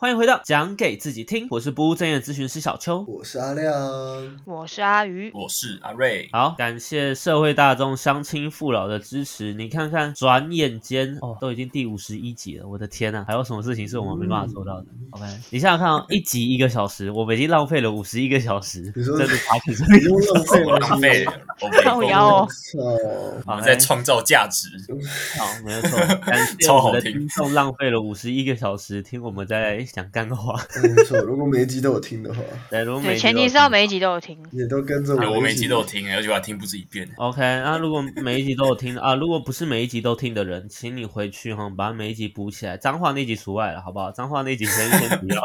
欢迎回到讲给自己听，我是不务正业咨询师小邱。我是阿亮。我是阿鱼，我是阿瑞。好，感谢社会大众乡亲父老的支持。你看看，转眼间哦，都已经第五十一集了，我的天呐、还有什么事情是我们没办法做到的、o k 你想想看哦，一集一个小时，我们已经浪费了五十一个小时，真的 d 你又浪费我了，浪费了，我没靠够腰哦！我们在创造价值。好，没有错，感谢 我们的超好听听众浪费了五十一个小时听我们在讲干话。没错，如果每一集都有听的话，对，如果每对，前提是要每一集都有听。也都跟着对，我每一集都有。听，而且我还听不止一遍。OK，那如果每一集都有听啊，如果不是每一集都听的人，请你回去哈，把每一集补起来。脏话那集除外了，好不好？脏话那集先先不要，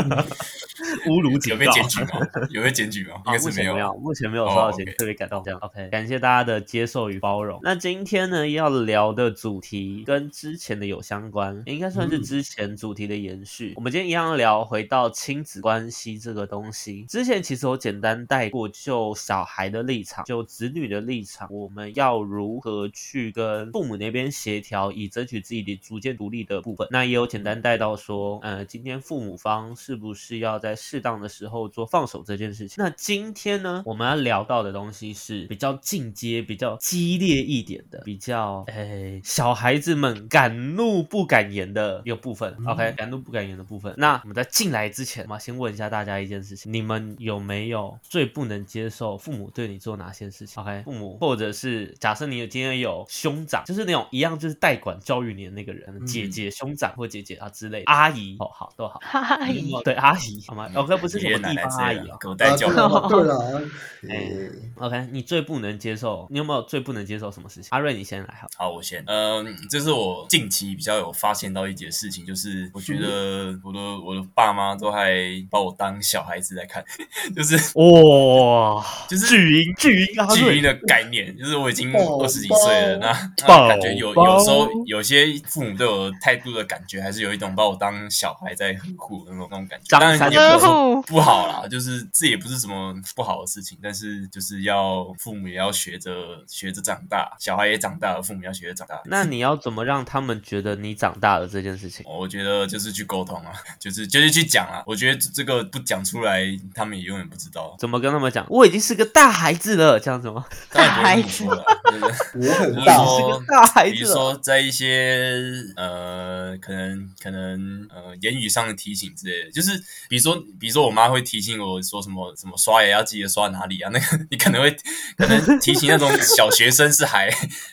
侮辱警有告。被检举吗？有被检举吗？应啊，该是有。目前没有，目前没有收到哦检，，OK 特别感动。这样 OK，感谢大家的接受与包容。那今天呢要聊的主题跟之前的有相关，应该算是嗯之前主题的延续。我们今天一样聊回到亲子关系这个东西。之前其实我简单带过，就小孩的立场，就子女的立场，我们要如何去跟父母那边协调，以争取自己的逐渐独立的部分。那也有简单带到说，呃，今天父母方是不是要在适当的时候做放手这件事情？那今天呢，我们要聊到的东西是比较进阶、比较激烈一点的，比较诶小孩子们敢怒不敢言的一个部分。OK，敢怒不敢言的部分。那我们在进来之前，我们先问一下大家一件事情：你们有没有最不能接受父母对你做哪些事情？OK，父母或者是假设你有今天有兄长，就是那种一样就是代管教育你的那个人，姐姐、兄长或姐姐啊之类的，阿姨哦，好都好。阿姨，对阿姨，好吗？OK，不是什爷爷么地方阿姨哦，。的隔代教对了，OK，你最不能接受，你有没有最不能接受什么事情？阿瑞，你先来好。好，我先。嗯，这是我近期比较有发现到一件事情，就是我觉得我的我的爸妈都还把我当小孩子来看，就是哇，就是巨婴，巨婴巨婴的概念，就是我已经二十几岁了，那那感觉有有时候有些父母对我态度的感觉，还是有一种把我当小孩在呵护的那种那种感觉。当然三也不是说不好啦，就是这也不是什么不好的事情，但是就是要父母也要学着学着长大，小孩也长大了，父母要学着长大。那你要怎么让他们觉得你长大了这件事情？我觉得就是去沟通啊，就是就是去讲啊。我觉得这个不讲出来，他们也永远不知道。怎么跟他们讲？我已经是个大孩子了，这样子吗？当然不是 我很就是大，说是个大孩比如。说在一些呃，可能可能呃言语上的提醒之类的，就是比如说比如说我妈会提醒我说什么什么刷牙要记得刷哪里啊，那个你可能会可能提醒那种小学生是还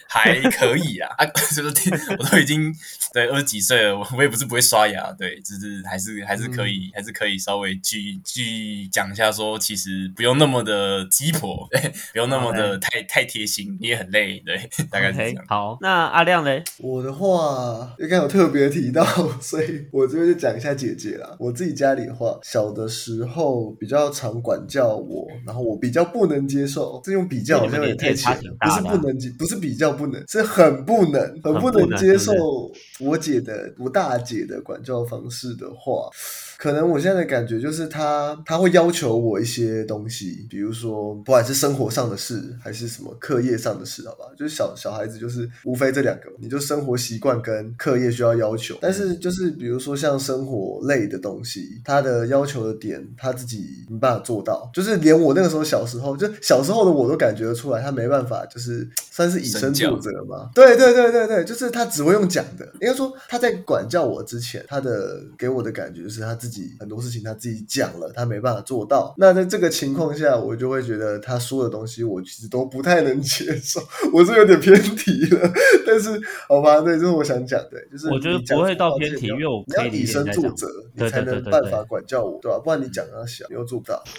还可以啊啊，就是听我都已经对二十几岁了，我我也不是不会刷牙，对，就是还是还是可以、还是可以稍微去去讲一下说，其实不用那么的鸡婆，对，不用那么的太太贴心，你也很累，对，大概是这样。好，那阿亮嘞？我的话，应该有特别提到，所以我这边就讲一下姐姐啦。我自己家里的话，小的时候比较常管教我，然后我比较不能接受，这用比较好像也太浅了，不是不能接，不是比较不能，是很不能，很不能接受我姐的我大姐的管教方式是的话。可能我现在的感觉就是他他会要求我一些东西，比如说不管是生活上的事还是什么课业上的事，好吧？就是小小孩子就是无非这两个，你就生活习惯跟课业需要要求。但是就是比如说像生活类的东西，他的要求的点他自己没办法做到，就是连我那个时候小时候，就小时候的我都感觉得出来，他没办法，就是算是以身作则嘛。对对对对对，就是他只会用讲的。应该说他在管教我之前，他的给我的感觉就是他自己很多事情他自己讲了，他没办法做到。那在这个情况下，我就会觉得他说的东西我其实都不太能接受，我是有点偏题了。但是好吧，对，这是我想讲的，就是我觉得不会到偏题因为我可以你要以身作则，你才能办法管教我。对吧、不然你讲他小，你又做不到。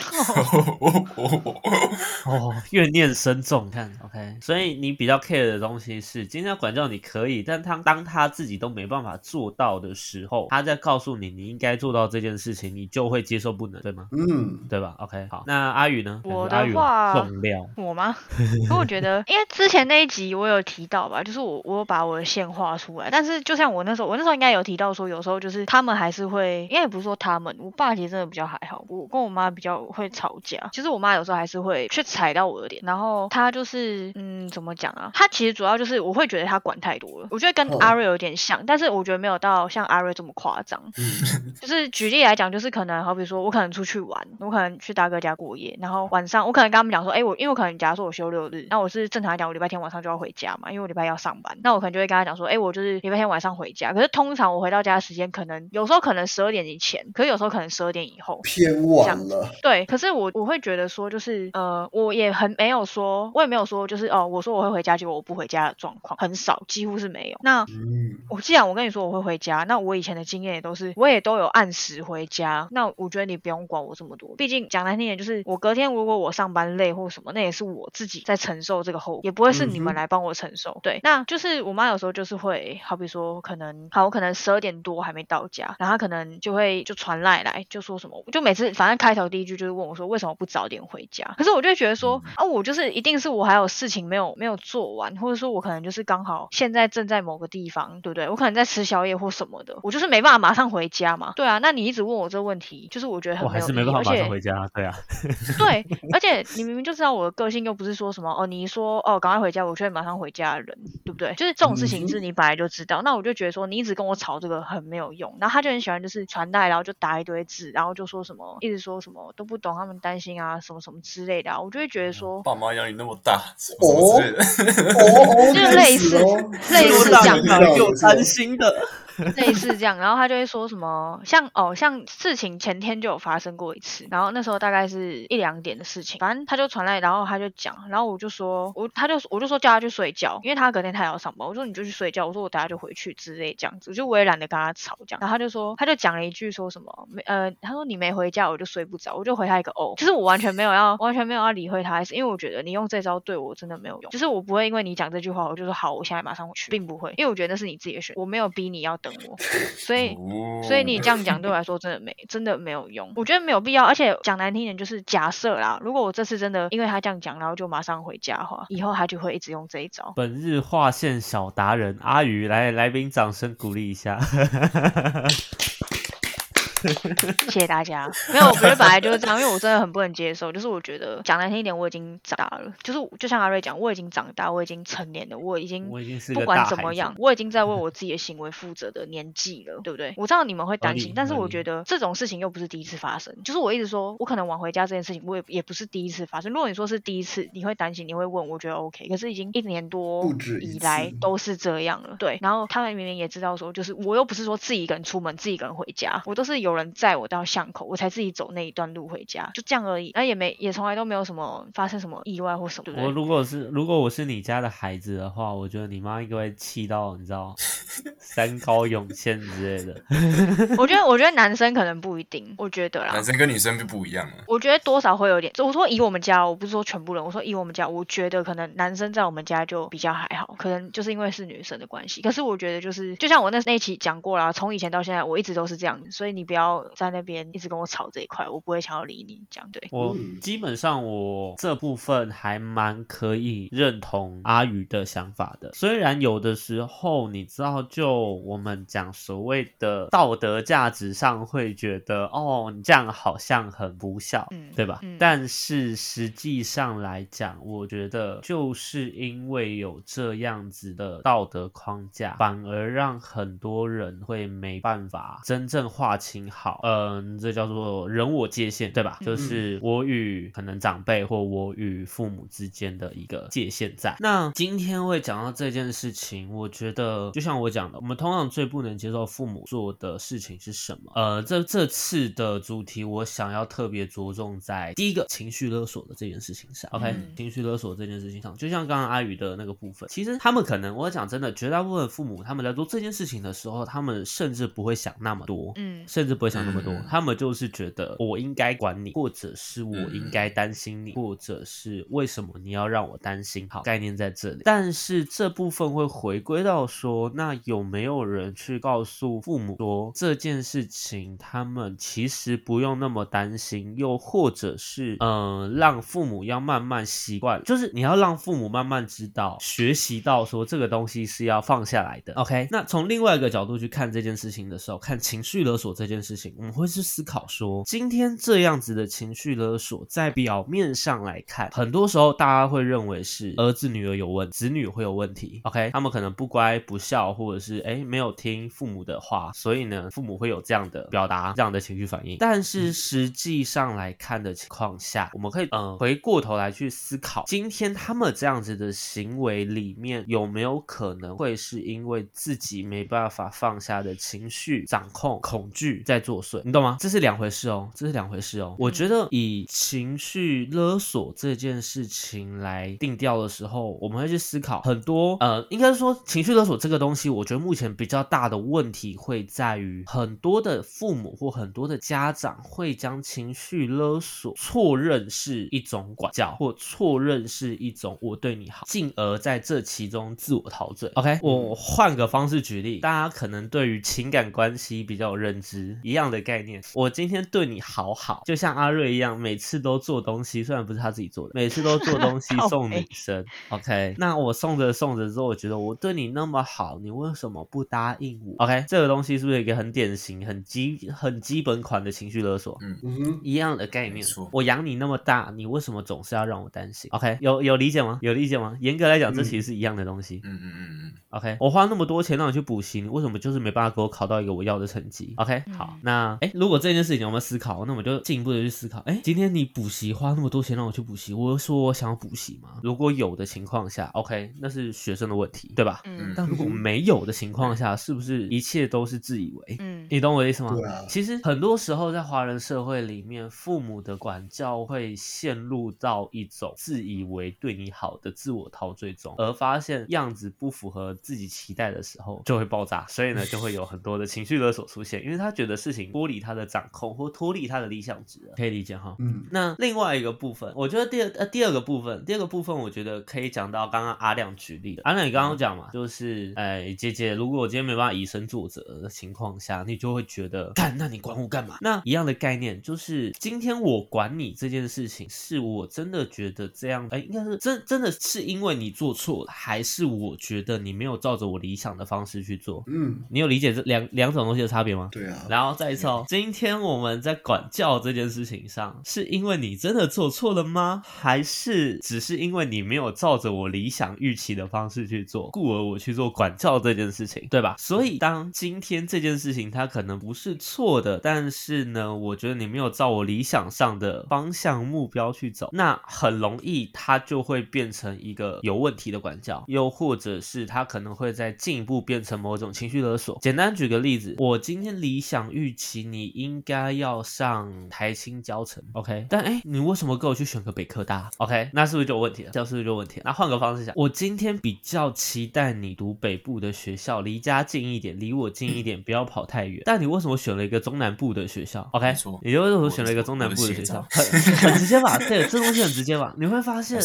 哦，怨念深重，看 OK，所以你比较 care 的东西是，今天管教你可以，但他当他自己都没办法做到的时候，他在告诉你你应该做到这件事情，你就会接受不能，对吗？嗯，对吧？OK，好，那阿宇呢？我的话重料，我吗？可我觉得，因为之前那一集我有提到吧，就是我我有把我的线画出来，但是就像我那时候，我那时候应该有提到说，有时候就是他们还是会，应该也不是说他们，我爸其实真的比较还好，我跟我妈比较会吵架，其实我妈有时候还是会去踩到我的点，然后她就是嗯怎么讲啊？她其实主要就是我会觉得她管太多了，我觉得跟哦阿瑞有点像，但是我觉得没有到像阿瑞这么夸张。嗯，就是举例来讲，就是可能好比说，我可能出去玩，我可能去大哥家过夜，然后晚上我可能跟他们讲说，哎、我因为我可能假如说我休六日，那我是正常来讲，我礼拜天晚上就要回家嘛，因为我礼拜一要上班，那我可能就会跟他讲说，哎、我就是礼拜天晚上回家。可是通常我回到家的时间，可能有时候可能十二点以前，可是有时候可能十二点以后。偏晚了。对，可是我我会觉得说，就是呃，我也很没有说，我也没有说，就是哦，我说我会回家，结果我不回家的状况很少，几乎是没有。那嗯，我既然我跟你说我会回家，那我以前的经验也都是，我也都有按时回家。那我觉得你不用管我这么多，毕竟讲难听点，就是我隔天如果我上班累或什么，那也是我自己在承受这个后果，也不会是你们来帮我承受。对，那就是我妈有时候就是会，好比说可能好，我可能十二点多还没到家，然后她可能就会就传赖来，就说什么，就每次反正开头第一句就是问我说为什么不早点回家？可是我就会觉得说、啊，我就是一定是我还有事情没有没有做完，或者说我可能就是刚好现在正在某个地方，对不对？我可能在吃宵夜或什么的，我就是没办法马上回家嘛。对啊，那你一直问我这个问题，就是我觉得很我还没有是没办法马意义而且上回家，对啊，对，而且你明明就知道我的个性，又不是说什么哦，你一说哦赶快回家，我就会马上回家的人，对不对？就是这种事情是你本来就知道，那我就觉得说你一直跟我吵这个很没有用，然后他就很喜欢就是传代，然后就打一堆字，然后就说什么一直说什么都不懂他们担心啊什么什么之类的、啊，我就会觉得说爸妈养你那么大，什么之类的。哦哦，就是类似类似这样的又担心的，类似这样，然后他就会说什么，像哦，像事情前天就有发生过一次，然后那时候大概是一两点的事情，反正他就传来，然后他就讲，然后我就说，我他就我就说叫他去睡觉，因为他隔天他也要上班，我说你就去睡觉，我说我等下就回去之类这样子，我就我也懒得跟他吵这样，然后他就说，他就讲了一句说什么没呃，他说你没回家我就睡不着，我就回他一个哦，就是我完全没有要完全没有要理会他的意思，因为我觉得你用这招对我真的没有用，就是我不会因为你讲这句话我就说好，我现在马上回去，并不会，因为我觉得那是你自己的选择，我没有逼你要等我，所以。哦所以你这样讲对我来说真的没真的没有用，我觉得没有必要。而且讲难听点，就是假设啦，如果我这次真的因为他这样讲，然后就马上回家的话，以后他就会一直用这一招。本日划线小达人阿宇来来宾掌声鼓励一下。谢谢大家。没有，我觉得本来就是这样，因为我真的很不能接受。就是我觉得讲难听一点，我已经长大了，就是就像阿瑞讲，我已经长大，我已经成年了，我已经我已经是不管怎么样，我已经在为我自己的行为负责的年纪了，对不对？我知道你们会担，心但是我觉得这种事情又不是第一次发生。就是我一直说，我可能晚回家这件事情，我也也不是第一次发生。如果你说是第一次，你会担心，你会问，我觉得 OK。可是已经一年多以来都是这样了，对。然后他们明明也知道说，就是我又不是说自己一个人出门，自己一个人回家，我都是有人载我到巷口，我才自己走那一段路回家，就这样而已。那也没也从来都没有什么发生什么意外或什么，对对？我如果是如果我是你家的孩子的话，我觉得你妈应该会气到你知道 山高涌现之类的。我觉得我觉得男生可能不一定，我觉得啦男。生跟女生就不一样了。我觉得多少会有点，我说以我们家，我不是说全部人，我说以我们家，我觉得可能男生在我们家就比较还好，可能就是因为是女生的关系。可是我觉得就是，就像我那那一期讲过啦，从以前到现在，我一直都是这样，所以你不要在那边一直跟我吵这一块，我不会想要理你，这样对。我嗯基本上我这部分还蛮可以认同阿宇的想法的，虽然有的时候你知道，就我们讲所谓的道德价值上会觉得，哦，你这样好像很不孝，嗯对吧？嗯但是实际上来讲，我觉得就是因为有这样子的道德框架，反而让很多人会没办法真正划清好，嗯，这叫做人我界限，对吧？嗯就是我与可能长辈或我与父母之间的一个界限在。那今天会讲到这件事情，我觉得就像我讲的，我们通常最不能接受父母做的事情是什么？呃，这这次的主题我想要特别着重在第一个情绪勒索的这件事情上。OK，、嗯情绪勒索这件事情上，就像刚刚阿宇的那个部分，其实他们可能我讲真的，绝大部分父母他们在做这件事情的时候，他们甚至不会想那么多。嗯甚至会想那么多，嗯他们就是觉得我应该管你，或者是我应该担心你，或者是为什么你要让我担心？好，概念在这里。但是这部分会回归到说，那有没有人去告诉父母说这件事情，他们其实不用那么担心，又或者是嗯、呃让父母要慢慢习惯，就是你要让父母慢慢知道、学习到说这个东西是要放下来的。OK，那从另外一个角度去看这件事情的时候，看情绪勒索这件事情，我们会去思考说，今天这样子的情绪勒索，在表面上来看，很多时候大家会认为是儿子女儿有问，子女会有问题。OK，他们可能不乖不孝，或者是哎没有听父母的话，所以呢，父母会有这样的表达，这样的情绪反应。但是实际上来看的情况下，我们可以呃回过头来去思考，今天他们这样子的行为里面有没有可能会是因为自己没办法放下的情绪掌控、恐惧在作祟，你懂吗？这是两回事哦，这是两回事哦。我觉得以情绪勒索这件事情来定调的时候，我们会去思考很多呃，应该说情绪勒索这个东西，我觉得目前比较大的问题会在于很多的父母或很多的家长会将情绪勒索错认是一种管教，或错认是一种我对你好，进而在这其中自我陶醉。OK，我换个方式举例，大家可能对于情感关系比较有认知，一样的概念。我今天对你好好，就像阿瑞一样，每次都做东西，虽然不是他自己做的，每次都做东西 送女生。OK，那我送着送着之后，我觉得我对你那么好，你为什么不答应我？OK，这个东西是不是一个很典型、很基、很基本款的情绪勒索？嗯嗯，一样的概念。我养你那么大，你为什么总是要让我担心？OK，有有理解吗？有理解吗？严格来讲，这嗯其实是一样的东西。嗯嗯嗯嗯 OK，我花那么多钱让你去补习，你为什么就是没办法给我考到一个我要的成绩？OK，嗯好，那哎，如果这件事情我们思考，那我们就进一步的去思考，哎，今天你补习花那么多钱让我去补习，我有说我想要补习吗？如果有的情况下，OK，那是学生的问题，对吧？嗯但如果没有的情况下，是不是一切都是自以为？嗯你懂我的意思吗？对啊其实很多时候在华人社会里面，父母的管教会陷入到一种自以为对你好的自我陶醉中，而发现样子不符合自己期待的时候，就会爆炸。所以呢，就会 有很多的情绪勒索出现，因为他觉得事情脱离他的掌控或脱离他的理想值了，可以理解哈。嗯那另外一个部分，我觉得第二呃第二个部分，第二个部分，我觉得可以讲到刚刚阿亮举例的。阿亮，你刚刚讲嘛，就是哎姐姐，如果我今天没办法以身作则的情况下，你就会觉得，干，那你管我干嘛？那一样的概念就是，今天我管你这件事情，是我真的觉得这样，哎，应该是真真的是因为你做错了，还是我觉得你没有照着我理想的方式去做？嗯，你有理解这两两种东西的差别吗？对啊，然后再一次哦，今天我们在管教这件事情上，是因为你真的做错了吗？还是只是因为你没有照着我理想预期的方式去做，故而我去做管教这件事情，对吧？所以当今天这件事情它可能不是错的，但是呢，我觉得你没有照我理想上的方向目标去走，那很容易它就会变成一个有问题的管教，又或者是它可能会再进一步变成某种情绪勒索。简单举个例子，我今天理想预期你应该要上台青教程，OK，但哎，你为什么给我去选个北科大？OK，那是不是就有问题了？这样是不是就有问题了？那换个方式想，我今天比较期待你读北部的学校，离家近一点，离我近一点，不要跑太远。但你为什么选了一个中南部的学校？OK，你为什么选了一个中南部的学校？很很直接吧？对，这东西很直接吧？你会发现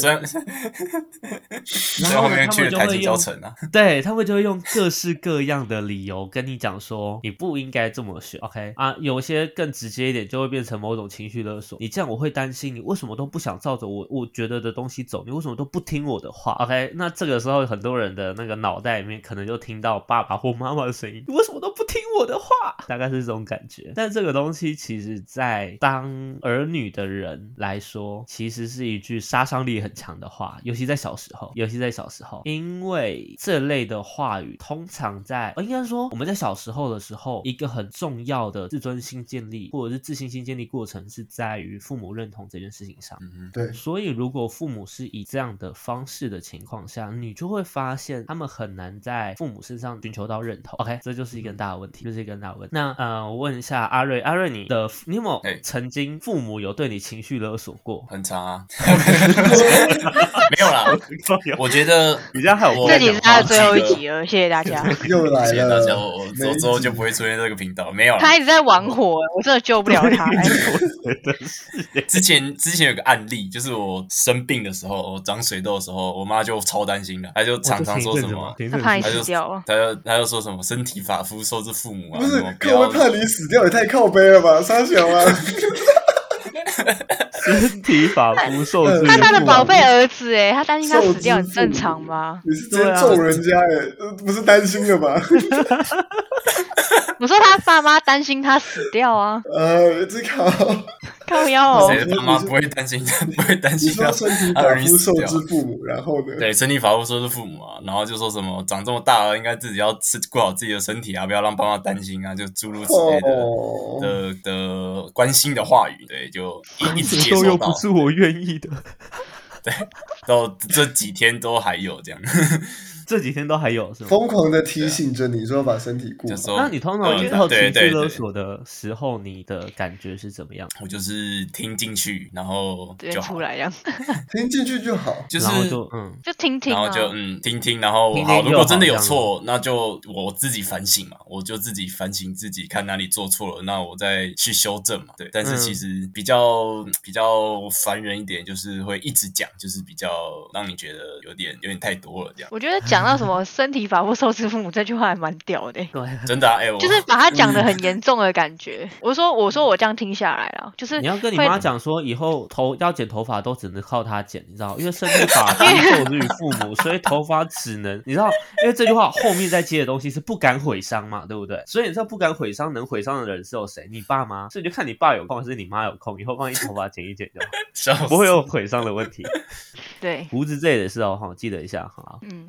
然后他们就会用程啊，对对他们就会用各式各样的理由跟你讲说你不应该这么选，OK 啊？有些更直接一点，就会变成某种情绪勒索。你这样我会担心，你为什么都不想照着我我觉得的东西走？你为什么都不听我的话？OK？那这个时候很多人的那个脑袋里面可能就听到爸爸或妈妈的声音，你为什么都不听我的话？大概是这种感觉。但这个东西其实，在当儿女的人来说，其实是一句杀伤力很强的话，尤其在小时候，尤其在小时候，因为这类的话语通常在，呃应该说我们在小时候的时候，一个很重要的自尊心建立或者是自信心建立过程是在于父母认同这件事情上。嗯对，所以，如果父母是以这样的方式的情况下，你就会发现他们很难在父母身上寻求到认同。OK，这就是一个很大的问题。就是一个大问题。那呃，我问一下阿瑞，阿瑞你的你有没有哎曾经父母有对你情绪勒索过？很长啊，没有啦。我觉得你这样害我我这集是他的最后一集 了，谢谢大家。又来谢谢大家，了，我我每一之后就不会出现这个频道，没有了。他一直在玩火，我真的救不了他。之前之前有个案例，就是我生病的时候，我长水痘的时候，我妈就超担心的，她就常常说什么，前一阵子他怕你她就死掉了。她就她就说什么身体发肤受之父母啊，不是什么，不会怕你死掉也太靠背了吧，傻小啊！身体发肤受之他他的宝贝儿子哎，他担心他死掉很正常吗？你是直接揍人家哎，呃不是担心的吧？我说他爸妈担心他死掉啊，呃，这靠，靠腰哦。谁。的爸妈不会担心，不会担心他说身体他发肤受之父母，然后呢？对，身体发肤受之父母啊，然后就说什么长这么大了，应该自己要吃顾好自己的身体啊，不要让爸妈担心啊，就诸如此类的、哦，的的关心的话语，对，就一 一直接都又收到，不是我愿意的，到这几天都还有这样，这几天都还有是吗？疯狂的提醒着你说把身体顾好。就说那你通常呃遇到情绪对对对勒索的时候，你的感觉是怎么样？我就是听进去，然后就好出，来 听进去就好。就是就嗯，就听听啊。然后就嗯听听，然后好，如果真的有错，那就我自己反省嘛，我就自己反省自己，看哪里做错了，那我再去修正嘛。对，但是嗯其实比较比较烦人一点，就是会一直讲，就是比较让你觉得有点有点太多了这样。我觉得讲到什么 身体法不受之父母这句话还蛮屌的欸、对。真的啊，哎、我就是把它讲的很严重的感觉。我说我说我这样听下来了，就是你要跟你妈讲说，以后头要剪头发都只能靠她剪，你知道？因为身体发肤受之于父母，所以头发只能你知道？因为这句话后面再接的东西是不敢毁伤嘛，对不对？所以你知道不敢毁伤，能毁伤的人是有谁？你爸妈，所以就看你爸有空还是你妈有空，以后帮你头发剪一剪就好，不会有毁伤的问题。对，胡子这也是哦，哈，记得一下哈。嗯，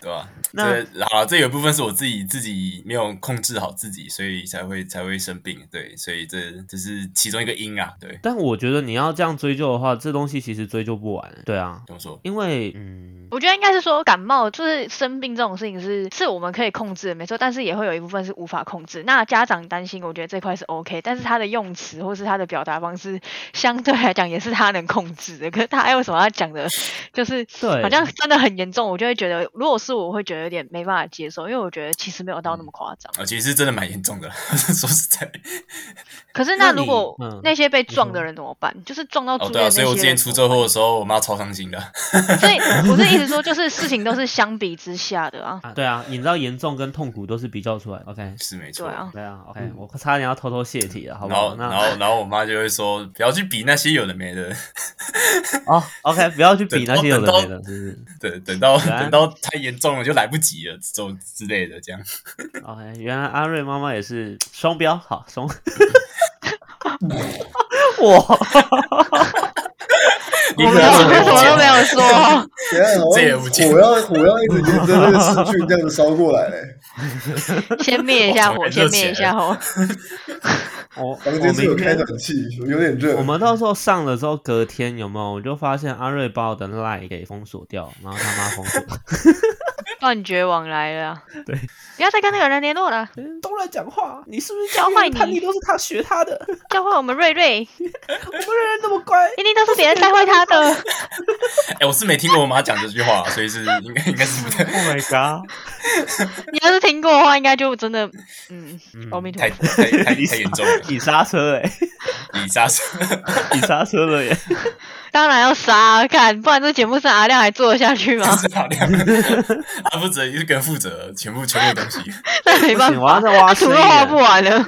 对吧？那这好了，这有一部分是我自己自己没有控制好自己，所以才会才会生病。对，所以这这是其中一个因啊。对，但我觉得你要这样追究的话，这东西其实追究不完。对啊，怎么说？因为嗯，我觉得应该是说感冒就是生病这种事情是是我们可以控制的，没错，但是也会有一部分是无法控制。那家长担心，我觉得这块是 OK，但是他的用词或是他的表达方式相对来讲也是他能控制的。可是他还有什么要讲的，就是对好像真的很严重，我就会觉得，如果是我会觉得有点没办法接受，因为我觉得其实没有到那么夸张。啊，其实真的蛮严重的，说实在。可是那如果嗯那些被撞的人怎么办？就是撞到住哦，对啊，院那些人所以我之前出车祸的时候，我妈超伤心的。所以 我是意思说，就是事情都是相比之下的啊。啊，对啊，你知道严重跟痛苦都是比较出来的。OK，是没错。对啊，对啊，OK，、嗯我差点要偷偷泄题了，好不然后然后，然后我妈就会说，不要去比那些有的没的。哦，OK，不要去比那些有的没的，是是对，等到等到太严中了就来不及了，这种之类的，这样。？OK，原来阿瑞妈妈也是双标，好双。哇，你我没有，我什么都没有说。等一下好这也不见火要我要一直沿着那个视讯这样子烧过来嘞。先灭一下火，先灭一下火。我房 我 间是有开暖气，有点热。我们到时候上了之后，隔天有没有？我就发现阿瑞把我的 line 给封锁掉，然后他妈封锁，断绝往来了啊。对，不要再跟那个人联络了，嗯都来讲话，你是不是教坏你叛逆都是他学他的？教坏我们瑞瑞，我们瑞瑞那么乖，一定都是别人带坏他的。哎、我是没听过我妈讲这句话，所以是应该应该是不太 Oh my god！你要是听过的话，应该就真的，嗯，嗯阿弥陀太佛。太太太严重了，你刹车哎、你刹车。你刹车了耶！当然要杀啊看，不然这节目是阿亮还做得下去吗？是阿亮，阿负责一个人负责全部全部的东西。那没办法，我要再挖图都画不。完了。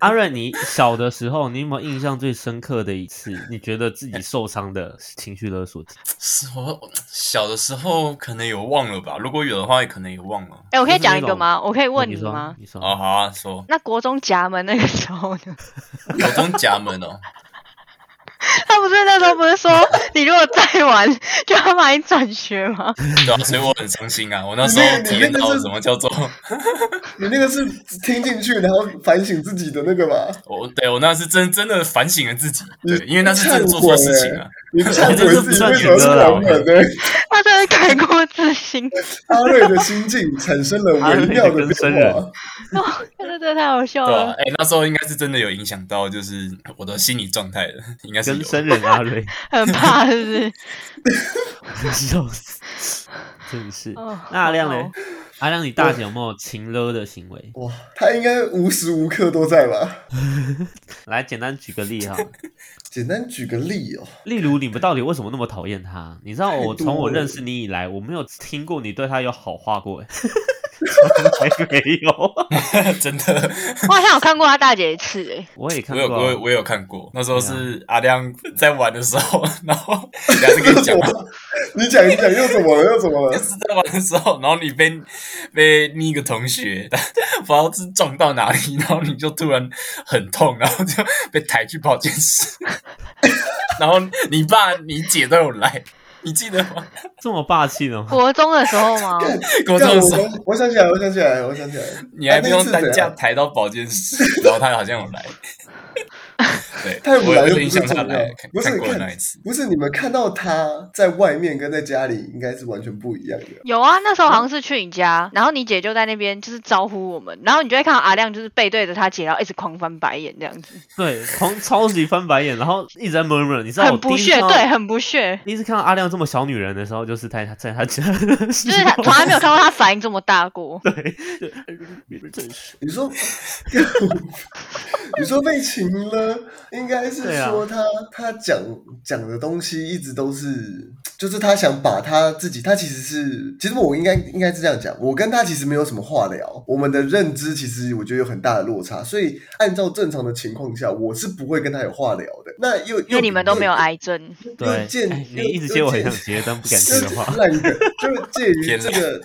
阿瑞，你小的时候，你有没有印象最深刻的一次？你觉得自己受伤的情绪勒索？是我小的时候可能有忘了吧，如果有的话，可能也忘了。哎、我可以讲一个吗？我可以问你说吗？？你说。哦，好啊，说那国中夹门那个时候呢？国中夹门哦，他不是那时候不是说你如果再玩就要把你转学吗？对啊，所以我很伤心啊。我那时候体验到什么叫做 你那个是听进去，然后反省自己的那个吧？我对我那是真真的反省了自己，对，因为那是真的做错事情啊。你忏悔 自己为什么是容忍呢？他真的改过自新，阿瑞的心境产生了微妙的变化。哦，真的真的太好笑了，哎、那时候应该是真的有影响到，就是我的心理状态的，应该是有。跟生人阿瑞，很怕是不是？笑死，真是。哦那阿亮呢？阿亮，你大姐有没有情勒的行为？哇，他应该无时无刻都在吧？来，简单举个例哈。简单举个例哦，例如，你们到底为什么那么讨厌他？你知道，我从我认识你以来，我没有听过你对他有好话过，从来没有。真的，我好像有看过他大姐一次诶，我也看我有过啊，我有我有看过，那时候是阿亮在玩的时候，然后你还是跟你讲？你讲一讲又怎么了？又怎么了？是在玩的时候，然后你被被另一个同学不知道是撞到哪里，然后你就突然很痛，然后就被抬去保健室，然后你爸你姐都有来，你记得吗？这么霸气的吗？国中的时候吗？国中的时候，我想起来，我想起来，我想起来，你还不用担架抬到保健室，然后他好像有来。对，太无聊又不我有印是重要象他来，不是看过看那一次。不是你们看到他在外面跟在家里应该是完全不一样的。有啊，那时候好像是去你家，然后你姐就在那边就是招呼我们，然后你就会看到阿亮就是背对着他姐，然后一直狂翻白眼这样子，对，狂超级翻白眼，然后一直在 murmur。你知道我很不屑，对，很不屑，第一次看到阿亮这么小女人的时候，就是在他在他家，就就是他从来没有看过他反应这么大过。对，真是你说，你说 被情了，应该是说他、他讲讲的东西一直都是，就是他想把他自己，他其实是，其实我应该应该是这样讲，我跟他其实没有什么话聊，我们的认知其实我觉得有很大的落差，所以按照正常的情况下，我是不会跟他有话聊的。那又因为你们都没有爱。癌症，对又见。哎你又一直接我很想接，但不敢接就是的话。烂梗，就是介于这个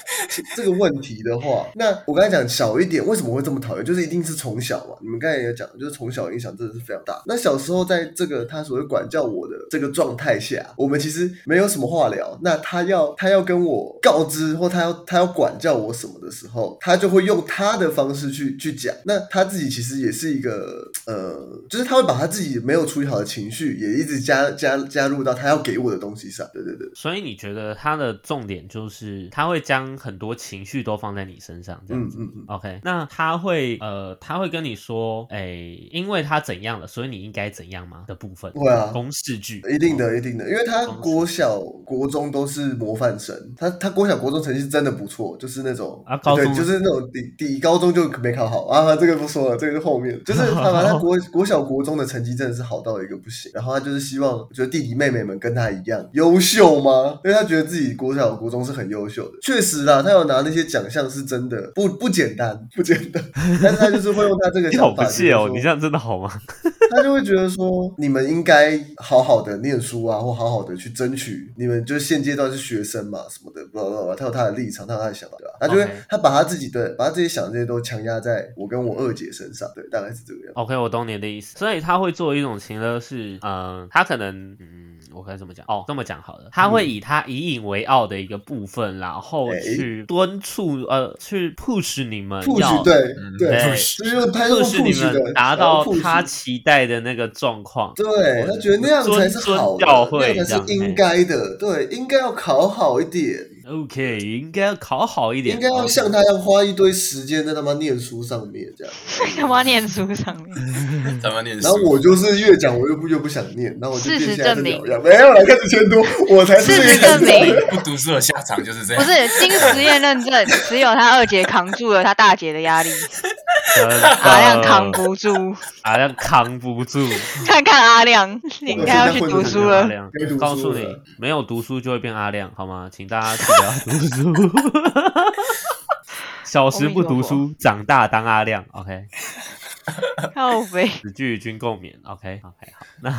这个问题的话，那我刚才讲小一点，为什么会这么讨厌？就是一定是从小嘛，你们刚才也讲，就是从小影响真的是非常大。那小时候在这个他所谓管教我的这个状态下，我们其实没有什么话聊。那他要他要跟我告知或他要他要管教我什么的时候，他就会用他的方式去去讲。那他自己其实也是一个呃，就是他会把他自己没有处理好的情绪，也一直加加加入到他要给我的东西上。对对对。所以你觉得他的重点就是他会将很多情绪都放在你身上，这样子。嗯嗯嗯，OK，那他会呃，他会跟你说，哎，因为他怎样了，所以你应该怎样吗的部分？对啊公式句，一定的，一定的，因为他国小、国中都是模范生，他他国小、国中成绩是真的不错，就是那种对，啊高中就是那种底底高中就没考好啊，这个不说了，这个是后面，就是他把他国 国小、国中的成绩真的是好到一个不行，然后他就是希望，觉得弟弟妹妹们跟他一样优秀吗？因为他觉得自己国小、国中是很优秀的，确实啦，他有拿那些奖项是真的不不简单，不简单，但是他就是会用他这个想法，不屑哦，你这样真的好吗？他就会觉得说，你们应该好好的念书啊，或好好的去争取。你们就现阶段是学生嘛，什么的，不知道他有他的立场，他有他的想法，对吧？他就会他把他自己对，把他自己想的这些都强压在我跟我二姐身上，对，大概是这个样子。OK，我懂你的意思，所以他会做一种情呢是，嗯、他可能，嗯，我该怎么讲？哦，这么讲好了，他会以他以引为傲的一个部分，然后哎去敦促，呃，去 push 你们 push 要对嗯对，对就是 push 你们达到他期待的那个状况。对他觉得那样才是好的，尊教会那样才是应该的，对，应该要考好一点，OK，应该要考好一点，应该要像他一样花一堆时间在他妈念书上面这样。他妈念书上面，怎么念书，然后我就是越讲我又不越不想念，然后我就事实证明。没有来，开始监督，我才是事实证明。不读书的下场就是这样。不。是经实验认证，只有他二姐扛住了他大姐的压力，阿亮扛不住。阿亮扛不住，看看阿亮，你应该要去读书了。阿亮告诉你，没有读书就会变阿亮，好吗？请大家记得要读书。小时不读书，长大当阿亮。OK，靠背，此句与君共勉。OK OK，好，那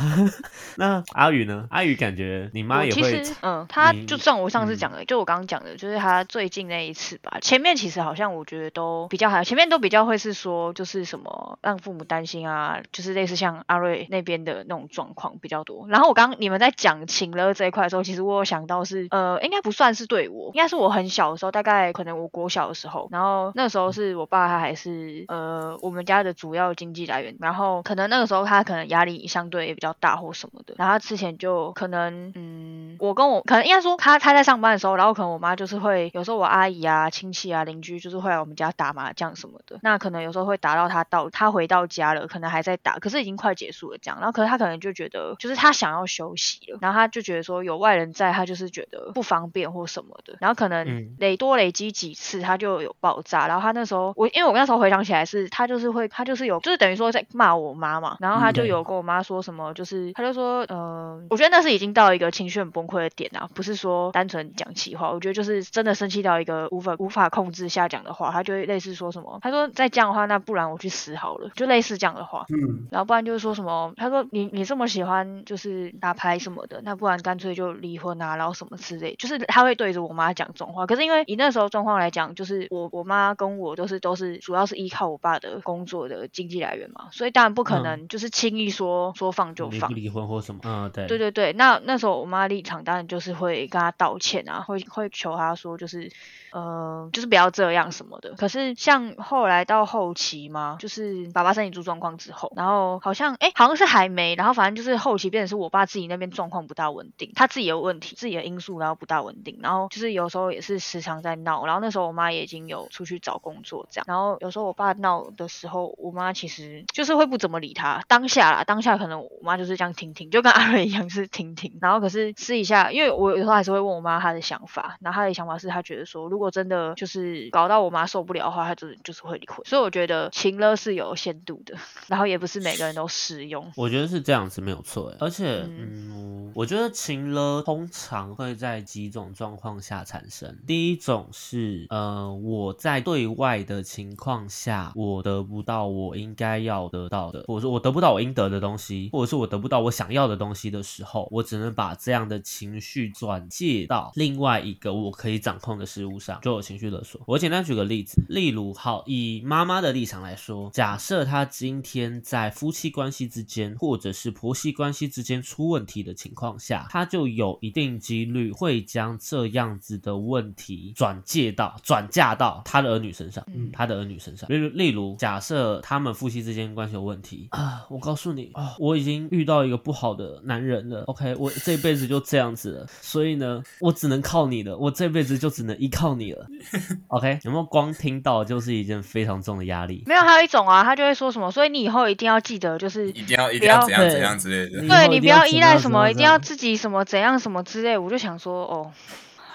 那阿宇呢？阿宇感觉你妈也会实，嗯，他就像我上次嗯讲的，就我刚刚讲的，就是他最近那一次吧。前面其实好像我觉得都比较还，前面都比较会是说，就是什么让父母担心啊，就是类似像阿瑞那边的那种状况比较多。然后我刚你们在讲情了这一块的时候，其实我有想到是，呃，应该不算是对我，应该是我很小的时候，大概可能我国小的时候，然后那时候是我爸他还是呃我们家的主要。要的经济来源，然后可能那个时候他可能压力相对也比较大或什么的，然后他之前就可能嗯，我跟我可能应该说他他在上班的时候，然后可能我妈就是会有时候我阿姨啊、亲戚啊、邻居就是会来我们家打麻将什么的，那可能有时候会打到他到他回到家了，可能还在打，可是已经快结束了这样，然后可是他可能就觉得就是他想要休息了，然后他就觉得说有外人在，他就是觉得不方便或什么的，然后可能嗯。累多累积几次，他就有爆炸，然后他那时候我因为我那时候回想起来是，他就是会他就是有就是等于说在骂我妈嘛，然后他就有跟我妈说什么，就是他就说呃，我觉得那是已经到一个情绪很崩溃的点啊，不是说单纯讲气话，我觉得就是真的生气到一个无法无法控制下讲的话，他就会类似说什么，他说再这样的话，那不然我去死好了，就类似这样的话。嗯，然后不然就是说什么，他说你你这么喜欢就是打牌什么的，那不然干脆就离婚啊，然后什么之类，就是他会对着我妈讲这种话。可是因为以那时候状况来讲，就是我我妈跟我都是都是主要是依靠我爸的工作的经济来源嘛，所以当然不可嗯能就是轻易说说放就放离不。离婚或什么？嗯，对，对对对，那那时候我妈立场当然就是会跟他道歉啊，会会求他说就是，呃，就是不要这样什么的。可是像后来到后期嘛，就是爸爸身体出状况之后，然后好像哎好像是还没，然后反正就是后期变成是我爸自己那边状况不大稳定，他自己有问题，自己的因素然后不大稳定，然后就是有时候也是时常在闹，然后那时候我妈也已经有出去找工作这样，然后有时候我爸闹的时候，我妈其实就是会不怎么理他，当下啦，当下可能我妈就是这样听听，就跟阿瑞一样是听听，然后可是私底下，因为我有时候还是会问我妈她的想法，然后她的想法是她觉得说，如果真的就是搞到我妈受不了的话，她就就是会离婚，所以我觉得情勒是有限度的，然后也不是每个人都适用。我觉得是这样子没有错欸，而且，嗯嗯，我觉得情勒通常会在几种状况下产生。第一种是，呃，我在对外的情况下，我得不到我应该要得到的，或者说我得不到我应得的东西，或者是我得不到我想要的东西的时候，我只能把这样的情绪转借到另外一个我可以掌控的事物上，就有情绪勒索。我简单举个例子，例如，好，以妈妈的立场来说，假设她今天在夫妻关系之间，或者是婆媳关系之间出问题的情况下，她就有一定几率会将这样子的问题转借到、转嫁到她的儿女身上。嗯他的儿女身上。例如，例如，假设他们夫妻之间关系有问题啊，我告诉你啊，我已经遇到一个不好的男人了。OK，我这辈子就这样子了，所以呢，我只能靠你了，我这辈子就只能依靠你了。OK，有没有光听到就是一件非常重的压力？没有，还有一种啊，他就会说什么，所以你以后一定要记得，就是一定要一定要怎样怎样之类的对你不要依赖什么，一定要自己什么怎样什么之类。我就想说，哦，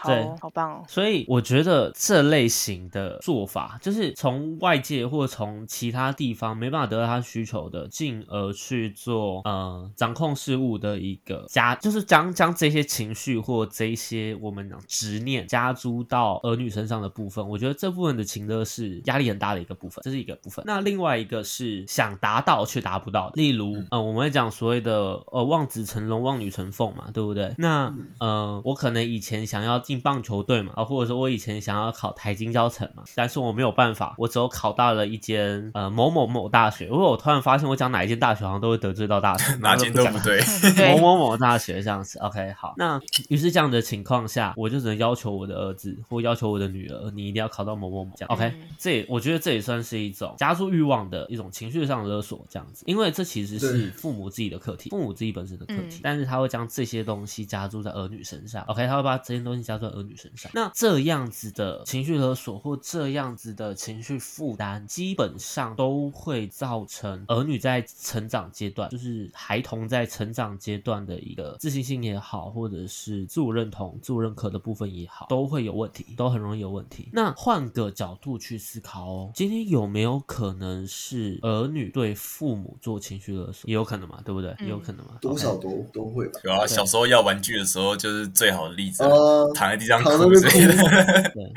好对哦好棒哦。所以我觉得这类型的做法，就是从外界或从其他地方没办法得到他需求的，进而去做呃掌控事物的一个加，就是将将这些情绪或这些我们讲执念加诸到儿女身上的部分，我觉得这部分的情乐是压力很大的一个部分，这是一个部分。那另外一个是想达到却达不到，例如呃我们会讲所谓的呃望子成龙望女成凤嘛，对不对？那呃我可能以前想要进棒球队嘛，啊或者说我以前想要考台金教程嘛，但是我没有办法，我只有考到了一间呃某某某大学，因为我突然发现我讲哪一间大学好像都会得罪到大学，哪间都不对，某某某大学这样子，OK，好，那于是这样的情况下，我就只能要求我的儿子或要求我的女儿，你一定要考到某某某这样，OK，、嗯。这也我觉得这也算是一种加速欲望的一种情绪上的勒索，这样子，因为这其实是父母自己的课题，父母自己本身的课题，嗯。但是他会将这些东西加注在儿女身上，OK，他会把这些东西加注在儿女身上，那这样子的情绪勒索或这样子的情绪负担，基本上都会造成儿女在成长阶段，就是孩童在成长阶段的一个自信心也好，或者是自我认同、自我认可的部分也好，都会有问题，都很容易有问题。那换个角度去思考哦，今天有没有可能是儿女对父母做情绪勒索？也有可能嘛，对不对？也有可能嘛，多少都都会吧。有啊，小时候要玩具的时候就是最好的例子啊，呃，躺在那边哭之类的。对，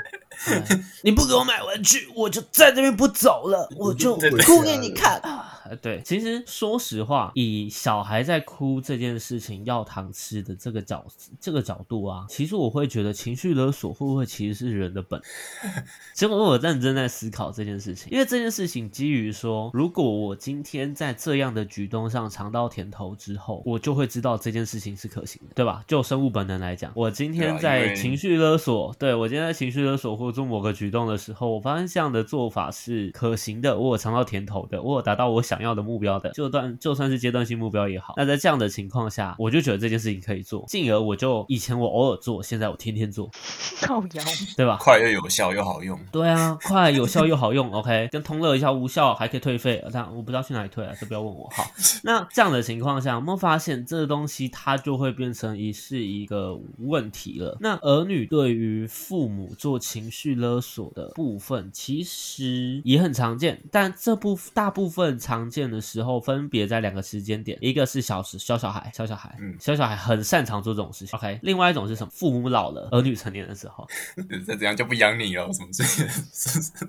对 你不给我买玩具，我就在这边不走了，我就哭给你看。呃对，其实说实话，以小孩在哭这件事情要糖吃的这个角这个角度啊，其实我会觉得情绪勒索会不会其实是人的本能？结果我认真在思考这件事情，因为这件事情基于说，如果我今天在这样的举动上尝到甜头之后，我就会知道这件事情是可行的，对吧？就生物本能来讲，我今天在情绪勒索，对我今天在情绪勒索或做某个举动的时候，我发现这样的做法是可行的，我有尝到甜头的，我有达到我想要的目标的，就算就算是阶段性目标也好。那在这样的情况下，我就觉得这件事情可以做，进而我就以前我偶尔做，现在我天天做，靠腰，对吧？快又有效又好用。对啊，快、有效又好用，OK，跟通乐一下无效还可以退费，但我不知道去哪里退啊，这不要问我。好，那这样的情况下，我们发现这个东西它就会变成一是一个问题了？那儿女对于父母做情绪勒索的部分，其实也很常见，但这部大部分常见的时候，分别在两个时间点，一个是小时小小孩，小小孩，嗯小小孩很擅长做这种事情，OK，另外一种是什么？父母老了，儿女成年的时候。再怎样就不养你了，什么之类的。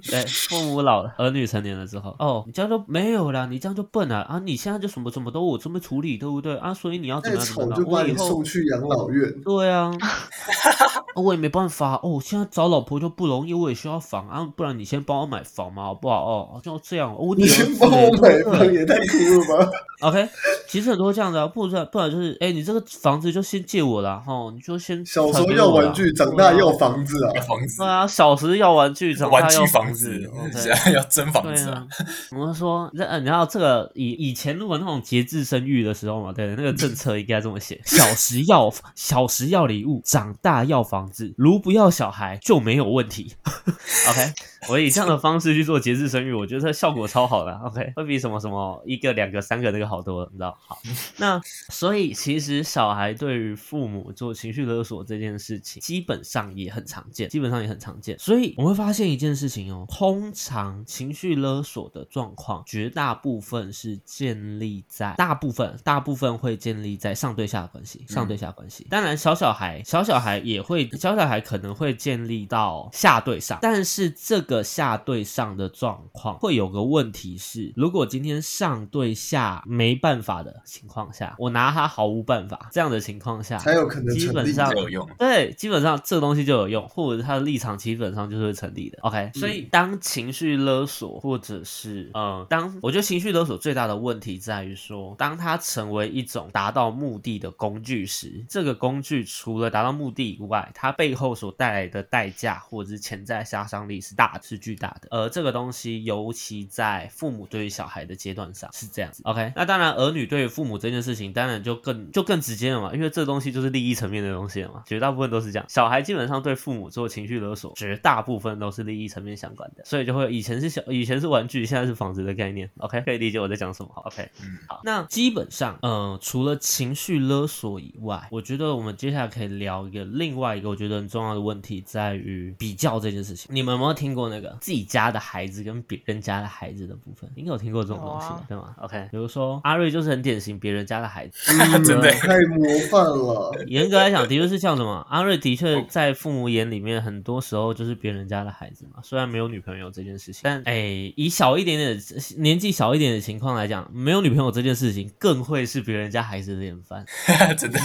对，父母老了，儿女成年了之后，哦，你这样就没有了，你这样就笨了啊！你现在就什么什么都我这么处理，对不对啊？所以你要怎么样怎么样？丑就把你我以后送去养老院。对啊，我也没办法哦。现在找老婆就不容易，我也需要房啊，不然你先帮我买房嘛，好不好？哦，就这样，我你先帮我买房也太酷了吧！OK，其实很多这样的、啊，不然不然就是，哎，你这个房子就先借我啦，哈，你就先小时候要玩具，长大要房子啊！房子对，啊，小时要玩具，长大玩具要房子子，，OK 现在要真房子啊啊！，我们说，这呃，你知道这个以以前如果那种节制生育的时候嘛，对，那个政策应该这么写：小时要小时要礼物，长大要房子，如不要小孩就没有问题。OK，我以这样的方式去做节制生育，我觉得效果超好的。OK，会比什么什么一个、两个、三个那个好多了，你知道？好，那所以其实小孩对于父母做情绪勒索这件事情，基本上也很常见，基本上也很常见。所以我们会发现一件事情哦，通常情绪勒索的状况，绝大部分是建立在大部分大部分会建立在上对下的关系，上对下关系。当然，小小孩小小孩也会，小小孩可能会建立到下对上，但是这个下对上的状况会有个问题是，如果今天上对下没办法的情况下，我拿他毫无办法，这样的情况下，才有可能。基本上有用。对，基本上这个东西就有用，或者是他的立场基本上就是会成立的。OK，所以当情绪勒索，或者是嗯，当我觉得情绪勒索最大的问题在于说，当它成为一种达到目的的工具时，这个工具除了达到目的以外，它背后所带来的代价或者是潜在杀伤力是大是巨大的。而这个东西尤其在父母对于小孩的阶段上是这样子。OK，那当然儿女对于父母这件事情，当然就更就更直接了嘛，因为这东西就是利益层面的东西了嘛，绝大部分都是这样。小孩基本上对父母做情绪勒索，绝大部分都是利益层面相关的，所以就会以前是小以前是玩具，现在是房子的概念。OK，可以理解我在讲什么。OK，嗯，好，那基本上，呃，除了情绪勒索以外，我觉得我们接下来可以聊一个另外一个我觉得很重要的问题，在于比较这件事情。你们有没有听过那个自己家的孩子跟别人家的孩子的部分？应该有听过这种东西，对吗？OK，比如说阿瑞就是很典型别人家的孩子，真的太模范了。严格来讲，的确是像什么。阿瑞的确在父母眼里面，很多时候就是别人家的孩子嘛。虽然没有女朋友这件事情，但哎，以小一点点的年纪小一点的情况来讲，没有女朋友这件事情，更会是别人家孩子的典范，真的，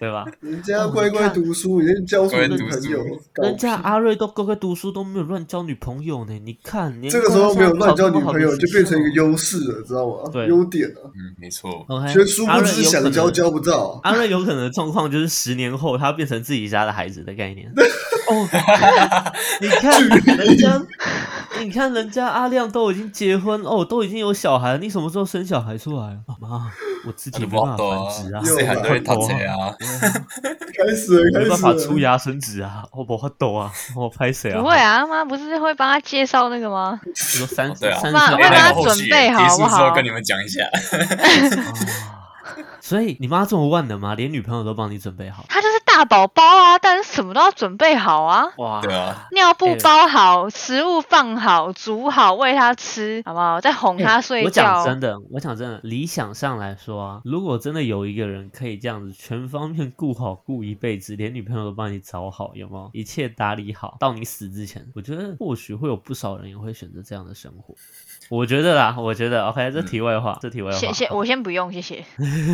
对吧？人家乖乖读书，人家交出女朋友，人家阿瑞都乖乖读书，都没有乱交女朋友呢。你看，这个时候没有乱交女朋友，就变成一个优。优势了，知道吗？对优点啊。嗯，没错。OK，所以殊不知想交交不到。阿瑞有可能的状况就是十年后他变成自己家的孩子的概念。哦，你看 人家，你看人家阿亮都已经结婚哦，都已经有小孩了，你什么时候生小孩出来？妈妈，我自己没办法繁殖啊，又谁还对他谁啊？开始了，没办开始了。法出芽生子啊，我不会抖啊，我拍谁啊？不会，啊，他妈不是会帮他介绍那个吗？你说三对啊三会帮他准备好不好之后跟你们讲一下。啊 所以你妈这么万能吗？连女朋友都帮你准备好？他就是大大宝宝啊，但是什么都要准备好啊。哇，对啊，尿布哎包好，食物放好，煮好喂他吃，好不好？再哄他睡哎我讲觉。真的，我讲真的，理想上来说啊，如果真的有一个人可以这样子全方面顾好顾一辈子，连女朋友都帮你找好，有没有？一切打理好，到你死之前，我觉得或许会有不少人也会选择这样的生活。我觉得啦，我觉得 OK，这题外话，这题外话。谢谢，我先不用，谢谢。